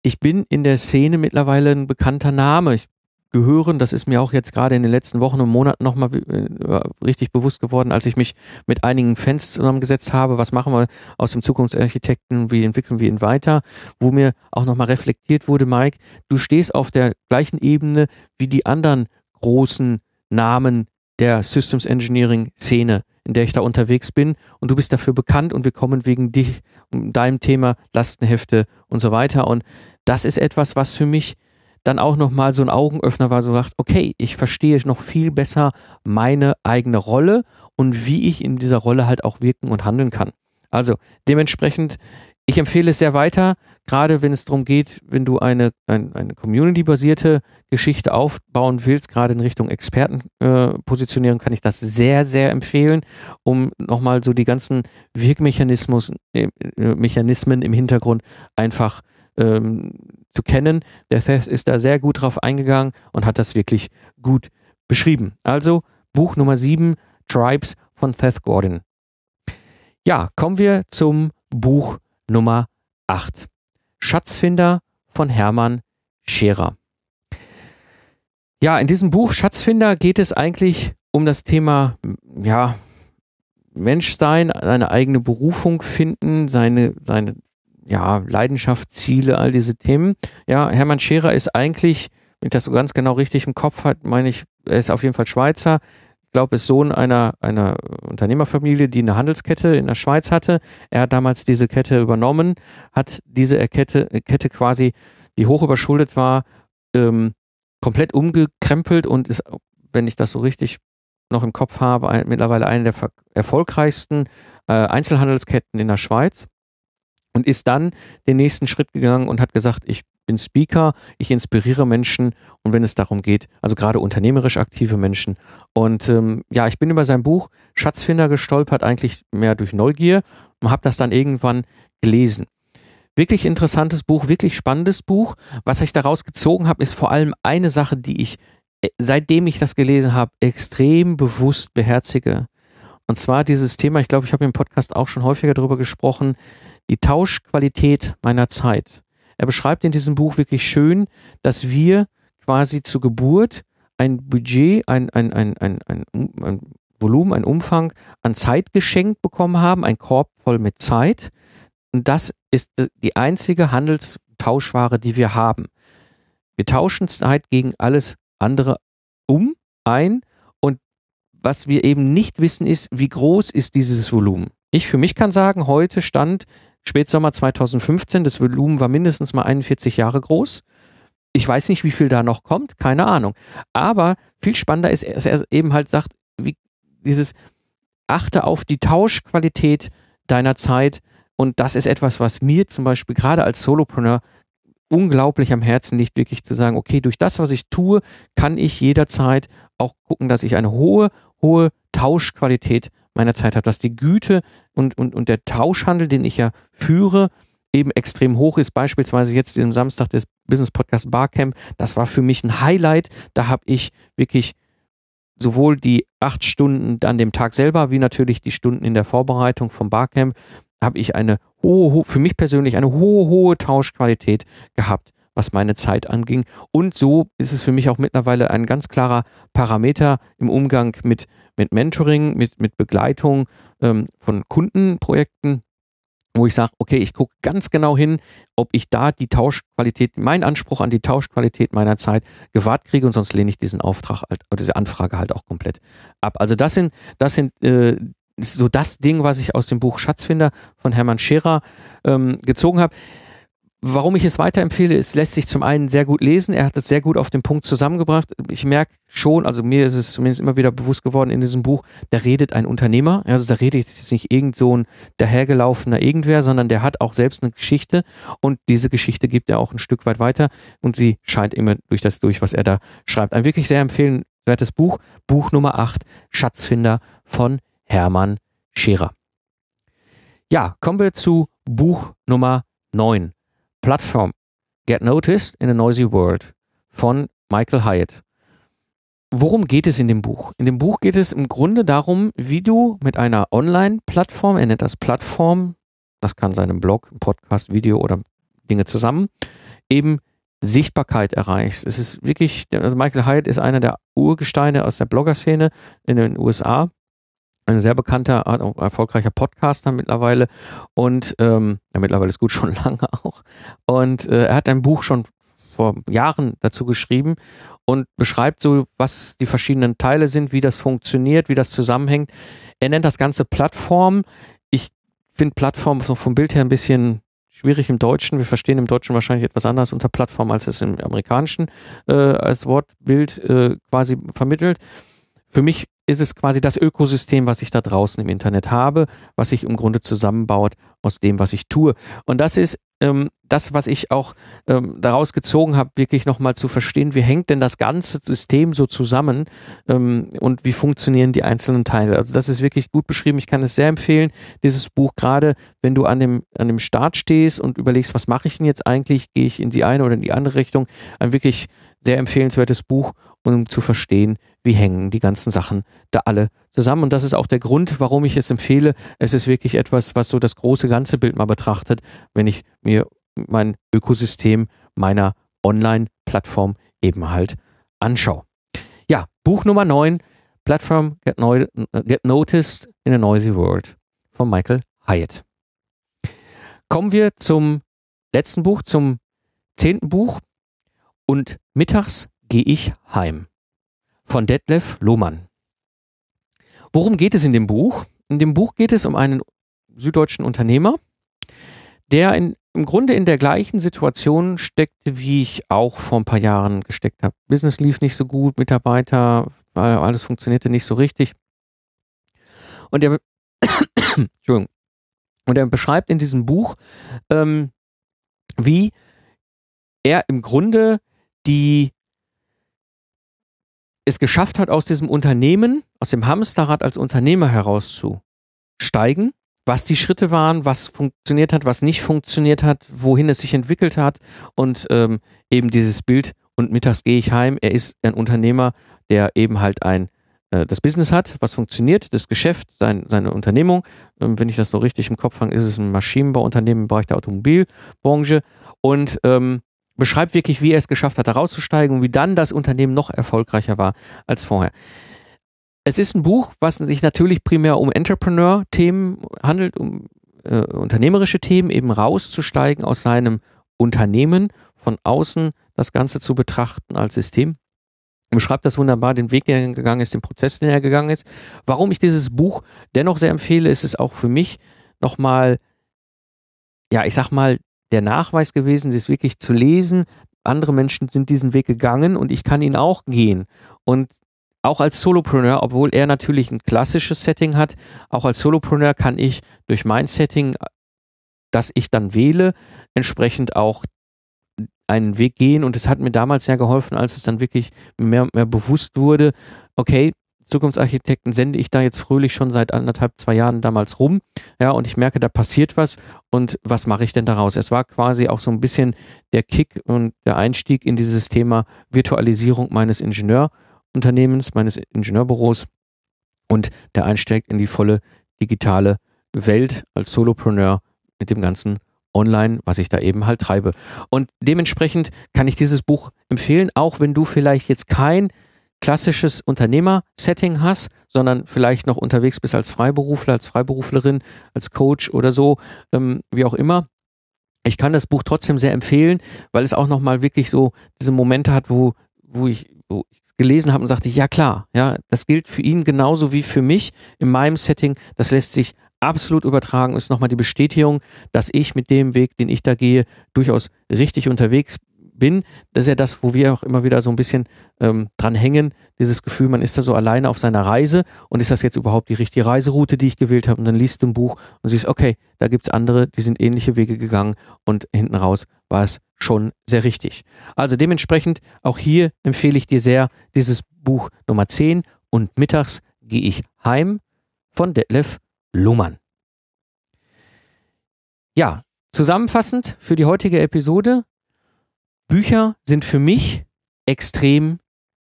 [SPEAKER 2] ich bin in der Szene mittlerweile ein bekannter Name. Ich gehören. Das ist mir auch jetzt gerade in den letzten Wochen und Monaten nochmal äh, richtig bewusst geworden, als ich mich mit einigen Fans zusammengesetzt habe. Was machen wir aus dem Zukunftsarchitekten? Wie entwickeln wir ihn weiter? Wo mir auch nochmal reflektiert wurde, Mike, du stehst auf der gleichen Ebene wie die anderen großen Namen der Systems Engineering Szene, in der ich da unterwegs bin. Und du bist dafür bekannt und wir kommen wegen dich, deinem Thema Lastenhefte und so weiter. Und das ist etwas, was für mich dann auch nochmal so ein Augenöffner war, so sagt, okay, ich verstehe noch viel besser meine eigene Rolle und wie ich in dieser Rolle halt auch wirken und handeln kann. Also dementsprechend, ich empfehle es sehr weiter, gerade wenn es darum geht, wenn du eine, ein, eine community-basierte Geschichte aufbauen willst, gerade in Richtung Expertenpositionierung, äh, kann ich das sehr, sehr empfehlen, um nochmal so die ganzen Wirkmechanismus, äh, Mechanismen im Hintergrund einfach ähm, zu kennen. Der Theft ist da sehr gut drauf eingegangen und hat das wirklich gut beschrieben. Also Buch Nummer 7, Tribes von Seth Gordon. Ja, kommen wir zum Buch Nummer 8. Schatzfinder von Hermann Scherer. Ja, in diesem Buch Schatzfinder geht es eigentlich um das Thema, ja, Menschsein, eine eigene Berufung finden, seine, seine, ja, Leidenschaft, Ziele, all diese Themen. Ja, Hermann Scherer ist eigentlich, wenn ich das so ganz genau richtig im Kopf habe, meine ich, er ist auf jeden Fall Schweizer, glaube, ist Sohn einer, einer Unternehmerfamilie, die eine Handelskette in der Schweiz hatte. Er hat damals diese Kette übernommen, hat diese Kette, Kette quasi, die hoch überschuldet war, ähm, komplett umgekrempelt und ist, wenn ich das so richtig noch im Kopf habe, ein, mittlerweile eine der erfolgreichsten äh, Einzelhandelsketten in der Schweiz und ist dann den nächsten Schritt gegangen und hat gesagt, ich bin Speaker, ich inspiriere Menschen und wenn es darum geht, also gerade unternehmerisch aktive Menschen. Und ähm, ja, ich bin über sein Buch Schatzfinder gestolpert, eigentlich mehr durch Neugier und habe das dann irgendwann gelesen. Wirklich interessantes Buch, wirklich spannendes Buch. Was ich daraus gezogen habe, ist vor allem eine Sache, die ich, äh, seitdem ich das gelesen habe, extrem bewusst beherzige. Und zwar dieses Thema, ich glaube, ich habe im Podcast auch schon häufiger darüber gesprochen, die Tauschqualität meiner Zeit. Er beschreibt in diesem Buch wirklich schön, dass wir quasi zur Geburt ein Budget, ein, ein, ein, ein, ein, ein Volumen, ein Umfang an Zeit geschenkt bekommen haben, ein Korb voll mit Zeit. Und das ist die einzige Handelstauschware, die wir haben. Wir tauschen Zeit gegen alles andere um, ein. Und was wir eben nicht wissen, ist, wie groß ist dieses Volumen. Ich für mich kann sagen, heute stand Spätsommer 2015. Das Volumen war mindestens mal 41 Jahre groß. Ich weiß nicht, wie viel da noch kommt, keine Ahnung. Aber viel spannender ist, dass er eben halt sagt, wie dieses achte auf die Tauschqualität deiner Zeit. Und das ist etwas, was mir zum Beispiel gerade als Solopreneur unglaublich am Herzen liegt, wirklich zu sagen, okay, durch das, was ich tue, kann ich jederzeit auch gucken, dass ich eine hohe, hohe Tauschqualität meiner Zeit habe, dass die Güte und, und, und der Tauschhandel, den ich ja führe, eben extrem hoch ist. Beispielsweise jetzt am Samstag des Business Podcast Barcamp. Das war für mich ein Highlight. Da habe ich wirklich sowohl die acht Stunden an dem Tag selber, wie natürlich die Stunden in der Vorbereitung vom Barcamp, habe ich eine hohe, für mich persönlich eine hohe, hohe Tauschqualität gehabt, was meine Zeit anging. Und so ist es für mich auch mittlerweile ein ganz klarer Parameter im Umgang mit mit Mentoring, mit, mit Begleitung ähm, von Kundenprojekten, wo ich sage, okay, ich gucke ganz genau hin, ob ich da die Tauschqualität, meinen Anspruch an die Tauschqualität meiner Zeit gewahrt kriege und sonst lehne ich diesen Auftrag halt, oder diese Anfrage halt auch komplett ab. Also das sind, das sind äh, so das Ding, was ich aus dem Buch Schatzfinder von Hermann Scherer ähm, gezogen habe. Warum ich es weiterempfehle, es lässt sich zum einen sehr gut lesen. Er hat es sehr gut auf den Punkt zusammengebracht. Ich merke schon, also mir ist es zumindest immer wieder bewusst geworden in diesem Buch, da redet ein Unternehmer. Also da redet jetzt nicht irgend so ein dahergelaufener irgendwer, sondern der hat auch selbst eine Geschichte und diese Geschichte gibt er auch ein Stück weit weiter und sie scheint immer durch das durch, was er da schreibt. Ein wirklich sehr empfehlenswertes Buch. Buch Nummer 8, Schatzfinder von Hermann Scherer. Ja, kommen wir zu Buch Nummer 9. Plattform Get Noticed in a Noisy World von Michael Hyatt. Worum geht es in dem Buch? In dem Buch geht es im Grunde darum, wie du mit einer Online-Plattform, er nennt das Plattform, das kann sein Blog, Podcast, Video oder Dinge zusammen, eben Sichtbarkeit erreichst. Es ist wirklich, also Michael Hyatt ist einer der Urgesteine aus der Blogger-Szene in den USA ein sehr bekannter, erfolgreicher Podcaster mittlerweile und ähm, ja, mittlerweile ist gut schon lange auch. Und äh, er hat ein Buch schon vor Jahren dazu geschrieben und beschreibt so, was die verschiedenen Teile sind, wie das funktioniert, wie das zusammenhängt. Er nennt das Ganze Plattform. Ich finde Plattform so vom Bild her ein bisschen schwierig im Deutschen. Wir verstehen im Deutschen wahrscheinlich etwas anderes unter Plattform, als es im amerikanischen äh, als Wortbild äh, quasi vermittelt. Für mich ist es quasi das Ökosystem, was ich da draußen im Internet habe, was sich im Grunde zusammenbaut aus dem, was ich tue. Und das ist ähm, das, was ich auch ähm, daraus gezogen habe, wirklich nochmal zu verstehen, wie hängt denn das ganze System so zusammen ähm, und wie funktionieren die einzelnen Teile. Also das ist wirklich gut beschrieben. Ich kann es sehr empfehlen, dieses Buch, gerade wenn du an dem, an dem Start stehst und überlegst, was mache ich denn jetzt eigentlich, gehe ich in die eine oder in die andere Richtung, ein wirklich sehr empfehlenswertes Buch, um zu verstehen, wie hängen die ganzen Sachen da alle zusammen. Und das ist auch der Grund, warum ich es empfehle. Es ist wirklich etwas, was so das große ganze Bild mal betrachtet, wenn ich mir mein Ökosystem meiner Online-Plattform eben halt anschaue. Ja, Buch Nummer 9, Platform Get, Neu Get Noticed in a Noisy World von Michael Hyatt. Kommen wir zum letzten Buch, zum zehnten Buch. Und mittags gehe ich heim von Detlef Lohmann. Worum geht es in dem Buch? In dem Buch geht es um einen süddeutschen Unternehmer, der in, im Grunde in der gleichen Situation steckte, wie ich auch vor ein paar Jahren gesteckt habe. Business lief nicht so gut, Mitarbeiter, alles funktionierte nicht so richtig. Und er, Entschuldigung, und er beschreibt in diesem Buch, ähm, wie er im Grunde die es geschafft hat, aus diesem Unternehmen, aus dem Hamsterrad als Unternehmer herauszusteigen, was die Schritte waren, was funktioniert hat, was nicht funktioniert hat, wohin es sich entwickelt hat und ähm, eben dieses Bild und mittags gehe ich heim. Er ist ein Unternehmer, der eben halt ein äh, das Business hat, was funktioniert, das Geschäft, sein, seine Unternehmung. Ähm, wenn ich das so richtig im Kopf fange, ist es ein Maschinenbauunternehmen im Bereich der Automobilbranche und ähm, beschreibt wirklich, wie er es geschafft hat, da rauszusteigen und wie dann das Unternehmen noch erfolgreicher war als vorher. Es ist ein Buch, was sich natürlich primär um Entrepreneur-Themen handelt, um äh, unternehmerische Themen, eben rauszusteigen aus seinem Unternehmen, von außen das Ganze zu betrachten als System. Beschreibt das wunderbar, den Weg, den er gegangen ist, den Prozess, den er gegangen ist. Warum ich dieses Buch dennoch sehr empfehle, ist es auch für mich nochmal, ja, ich sag mal, der Nachweis gewesen, das wirklich zu lesen. Andere Menschen sind diesen Weg gegangen und ich kann ihn auch gehen. Und auch als Solopreneur, obwohl er natürlich ein klassisches Setting hat, auch als Solopreneur kann ich durch mein Setting, das ich dann wähle, entsprechend auch einen Weg gehen. Und es hat mir damals sehr geholfen, als es dann wirklich mehr, mehr bewusst wurde, okay, Zukunftsarchitekten sende ich da jetzt fröhlich schon seit anderthalb, zwei Jahren damals rum. Ja, und ich merke, da passiert was. Und was mache ich denn daraus? Es war quasi auch so ein bisschen der Kick und der Einstieg in dieses Thema Virtualisierung meines Ingenieurunternehmens, meines Ingenieurbüros und der Einstieg in die volle digitale Welt als Solopreneur mit dem ganzen online, was ich da eben halt treibe. Und dementsprechend kann ich dieses Buch empfehlen, auch wenn du vielleicht jetzt kein klassisches Unternehmer-Setting hast, sondern vielleicht noch unterwegs bist als Freiberufler, als Freiberuflerin, als Coach oder so, ähm, wie auch immer. Ich kann das Buch trotzdem sehr empfehlen, weil es auch nochmal wirklich so diese Momente hat, wo, wo ich, wo ich gelesen habe und sagte, ja klar, ja, das gilt für ihn genauso wie für mich in meinem Setting. Das lässt sich absolut übertragen, ist nochmal die Bestätigung, dass ich mit dem Weg, den ich da gehe, durchaus richtig unterwegs bin. Das ist ja das, wo wir auch immer wieder so ein bisschen ähm, dran hängen, dieses Gefühl, man ist da so alleine auf seiner Reise und ist das jetzt überhaupt die richtige Reiseroute, die ich gewählt habe? Und dann liest du ein Buch und siehst, okay, da gibt es andere, die sind ähnliche Wege gegangen und hinten raus war es schon sehr richtig. Also dementsprechend auch hier empfehle ich dir sehr dieses Buch Nummer 10 und mittags gehe ich heim von Detlef Luhmann. Ja, zusammenfassend für die heutige Episode, Bücher sind für mich extrem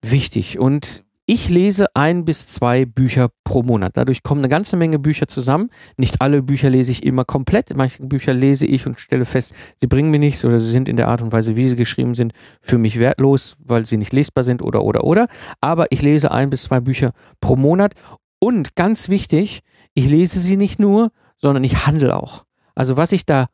[SPEAKER 2] wichtig und ich lese ein bis zwei Bücher pro Monat. Dadurch kommen eine ganze Menge Bücher zusammen. Nicht alle Bücher lese ich immer komplett. Manche Bücher lese ich und stelle fest, sie bringen mir nichts oder sie sind in der Art und Weise, wie sie geschrieben sind, für mich wertlos, weil sie nicht lesbar sind oder oder oder. Aber ich lese ein bis zwei Bücher pro Monat und ganz wichtig, ich lese sie nicht nur, sondern ich handle auch. Also was ich da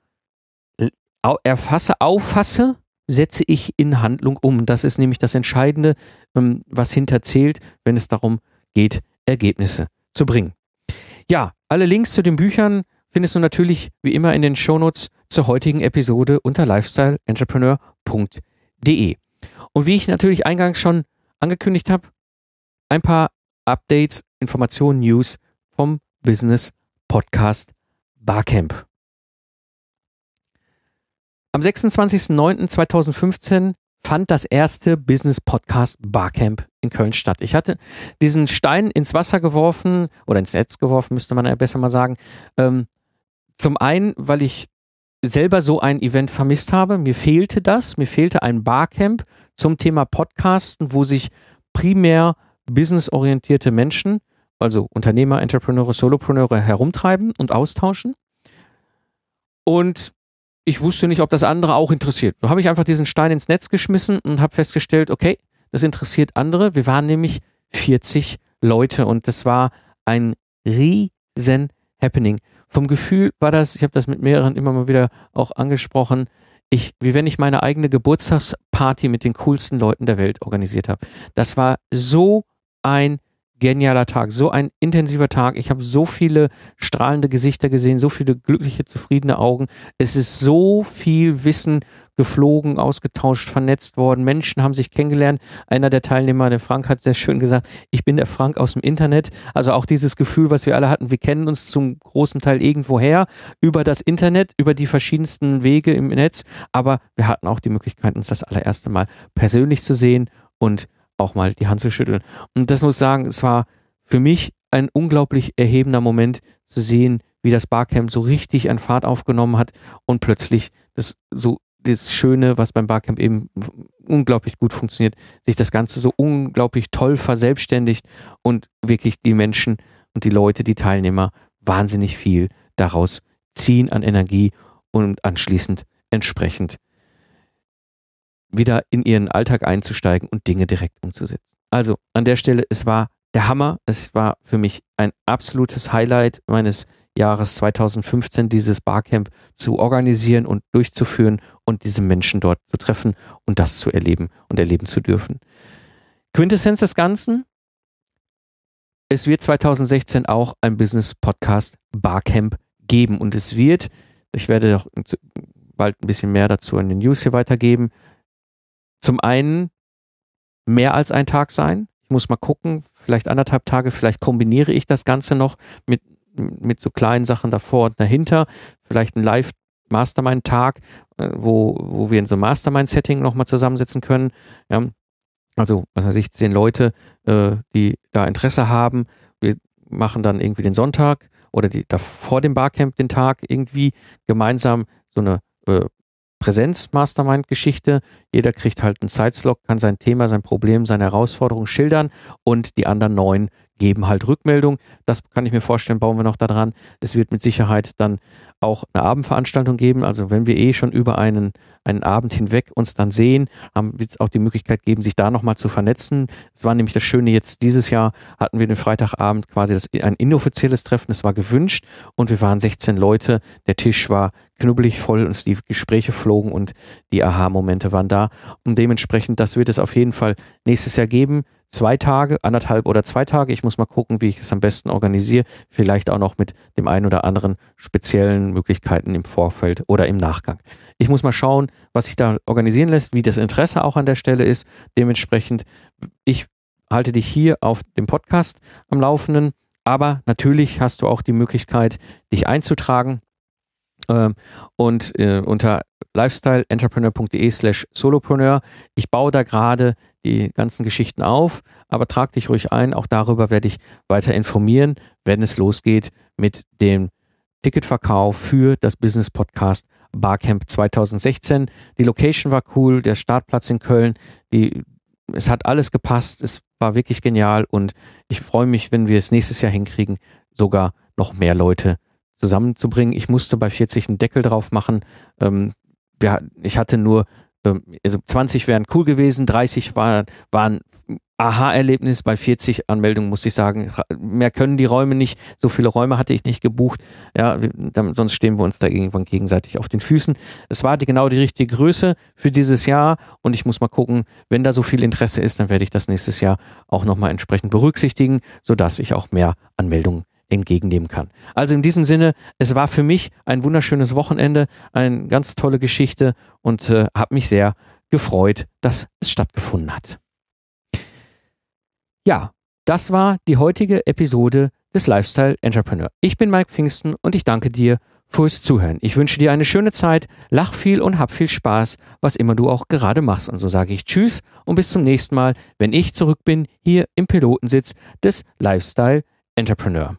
[SPEAKER 2] erfasse, auffasse, setze ich in Handlung um. Das ist nämlich das Entscheidende, ähm, was hinterzählt, wenn es darum geht, Ergebnisse zu bringen. Ja, alle Links zu den Büchern findest du natürlich wie immer in den Shownotes zur heutigen Episode unter lifestyleentrepreneur.de. Und wie ich natürlich eingangs schon angekündigt habe, ein paar Updates, Informationen, News vom Business Podcast Barcamp. Am 26.09.2015 fand das erste Business Podcast Barcamp in Köln statt. Ich hatte diesen Stein ins Wasser geworfen oder ins Netz geworfen, müsste man ja besser mal sagen. Ähm, zum einen, weil ich selber so ein Event vermisst habe. Mir fehlte das. Mir fehlte ein Barcamp zum Thema Podcasten, wo sich primär businessorientierte Menschen, also Unternehmer, Entrepreneure, Solopreneure herumtreiben und austauschen. Und ich wusste nicht, ob das andere auch interessiert. So habe ich einfach diesen Stein ins Netz geschmissen und habe festgestellt, okay, das interessiert andere. Wir waren nämlich 40 Leute und das war ein riesen Happening. Vom Gefühl war das, ich habe das mit mehreren immer mal wieder auch angesprochen, ich, wie wenn ich meine eigene Geburtstagsparty mit den coolsten Leuten der Welt organisiert habe. Das war so ein genialer Tag, so ein intensiver Tag. Ich habe so viele strahlende Gesichter gesehen, so viele glückliche, zufriedene Augen. Es ist so viel Wissen geflogen, ausgetauscht, vernetzt worden. Menschen haben sich kennengelernt. Einer der Teilnehmer, der Frank, hat sehr schön gesagt, ich bin der Frank aus dem Internet. Also auch dieses Gefühl, was wir alle hatten, wir kennen uns zum großen Teil irgendwoher über das Internet, über die verschiedensten Wege im Netz. Aber wir hatten auch die Möglichkeit, uns das allererste Mal persönlich zu sehen und auch mal die Hand zu schütteln. Und das muss ich sagen, es war für mich ein unglaublich erhebender Moment zu sehen, wie das Barcamp so richtig an Fahrt aufgenommen hat und plötzlich das so das Schöne, was beim Barcamp eben unglaublich gut funktioniert, sich das Ganze so unglaublich toll verselbstständigt und wirklich die Menschen und die Leute, die Teilnehmer wahnsinnig viel daraus ziehen an Energie und anschließend entsprechend wieder in ihren Alltag einzusteigen und Dinge direkt umzusetzen. Also an der Stelle, es war der Hammer. Es war für mich ein absolutes Highlight meines Jahres 2015, dieses Barcamp zu organisieren und durchzuführen und diese Menschen dort zu treffen und das zu erleben und erleben zu dürfen. Quintessenz des Ganzen, es wird 2016 auch ein Business Podcast Barcamp geben und es wird, ich werde auch bald ein bisschen mehr dazu in den News hier weitergeben, zum einen mehr als ein Tag sein. Ich muss mal gucken, vielleicht anderthalb Tage, vielleicht kombiniere ich das Ganze noch mit, mit so kleinen Sachen davor und dahinter. Vielleicht ein Live-Mastermind-Tag, äh, wo, wo wir in so einem Mastermind-Setting nochmal zusammensitzen können. Ja, also, was weiß ich, zehn Leute, äh, die da Interesse haben. Wir machen dann irgendwie den Sonntag oder die, da vor dem Barcamp den Tag irgendwie gemeinsam so eine äh, Präsenz-Mastermind-Geschichte. Jeder kriegt halt einen Zeitslot, kann sein Thema, sein Problem, seine Herausforderung schildern und die anderen neun geben halt Rückmeldung. Das kann ich mir vorstellen, bauen wir noch daran. Es wird mit Sicherheit dann auch eine Abendveranstaltung geben. Also wenn wir eh schon über einen, einen Abend hinweg uns dann sehen, wird es auch die Möglichkeit geben, sich da nochmal zu vernetzen. Es war nämlich das Schöne jetzt, dieses Jahr hatten wir den Freitagabend quasi das, ein inoffizielles Treffen, es war gewünscht und wir waren 16 Leute. Der Tisch war knubbelig voll und die Gespräche flogen und die Aha-Momente waren da. Und dementsprechend, das wird es auf jeden Fall nächstes Jahr geben zwei Tage, anderthalb oder zwei Tage. Ich muss mal gucken, wie ich es am besten organisiere. Vielleicht auch noch mit dem einen oder anderen speziellen Möglichkeiten im Vorfeld oder im Nachgang. Ich muss mal schauen, was sich da organisieren lässt, wie das Interesse auch an der Stelle ist. Dementsprechend, ich halte dich hier auf dem Podcast am Laufenden. Aber natürlich hast du auch die Möglichkeit, dich einzutragen. Ähm, und äh, unter lifestyleentrepreneur.de slash solopreneur. Ich baue da gerade die ganzen Geschichten auf, aber trag dich ruhig ein. Auch darüber werde ich weiter informieren, wenn es losgeht mit dem Ticketverkauf für das Business Podcast Barcamp 2016. Die Location war cool, der Startplatz in Köln, die, es hat alles gepasst, es war wirklich genial und ich freue mich, wenn wir es nächstes Jahr hinkriegen, sogar noch mehr Leute zusammenzubringen. Ich musste bei 40 einen Deckel drauf machen. Ähm, wir, ich hatte nur, also 20 wären cool gewesen, 30 war, waren Aha-Erlebnis, bei 40 Anmeldungen muss ich sagen, mehr können die Räume nicht, so viele Räume hatte ich nicht gebucht, ja, sonst stehen wir uns da irgendwann gegenseitig auf den Füßen. Es war die, genau die richtige Größe für dieses Jahr. Und ich muss mal gucken, wenn da so viel Interesse ist, dann werde ich das nächstes Jahr auch nochmal entsprechend berücksichtigen, sodass ich auch mehr Anmeldungen entgegennehmen kann. Also in diesem Sinne, es war für mich ein wunderschönes Wochenende, eine ganz tolle Geschichte und äh, habe mich sehr gefreut, dass es stattgefunden hat. Ja, Das war die heutige Episode des Lifestyle Entrepreneur. Ich bin Mike Pfingsten und ich danke dir fürs Zuhören. Ich wünsche dir eine schöne Zeit, lach viel und hab viel Spaß, was immer du auch gerade machst. Und so sage ich Tschüss und bis zum nächsten Mal, wenn ich zurück bin hier im Pilotensitz des Lifestyle Entrepreneur.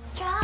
[SPEAKER 1] Strong.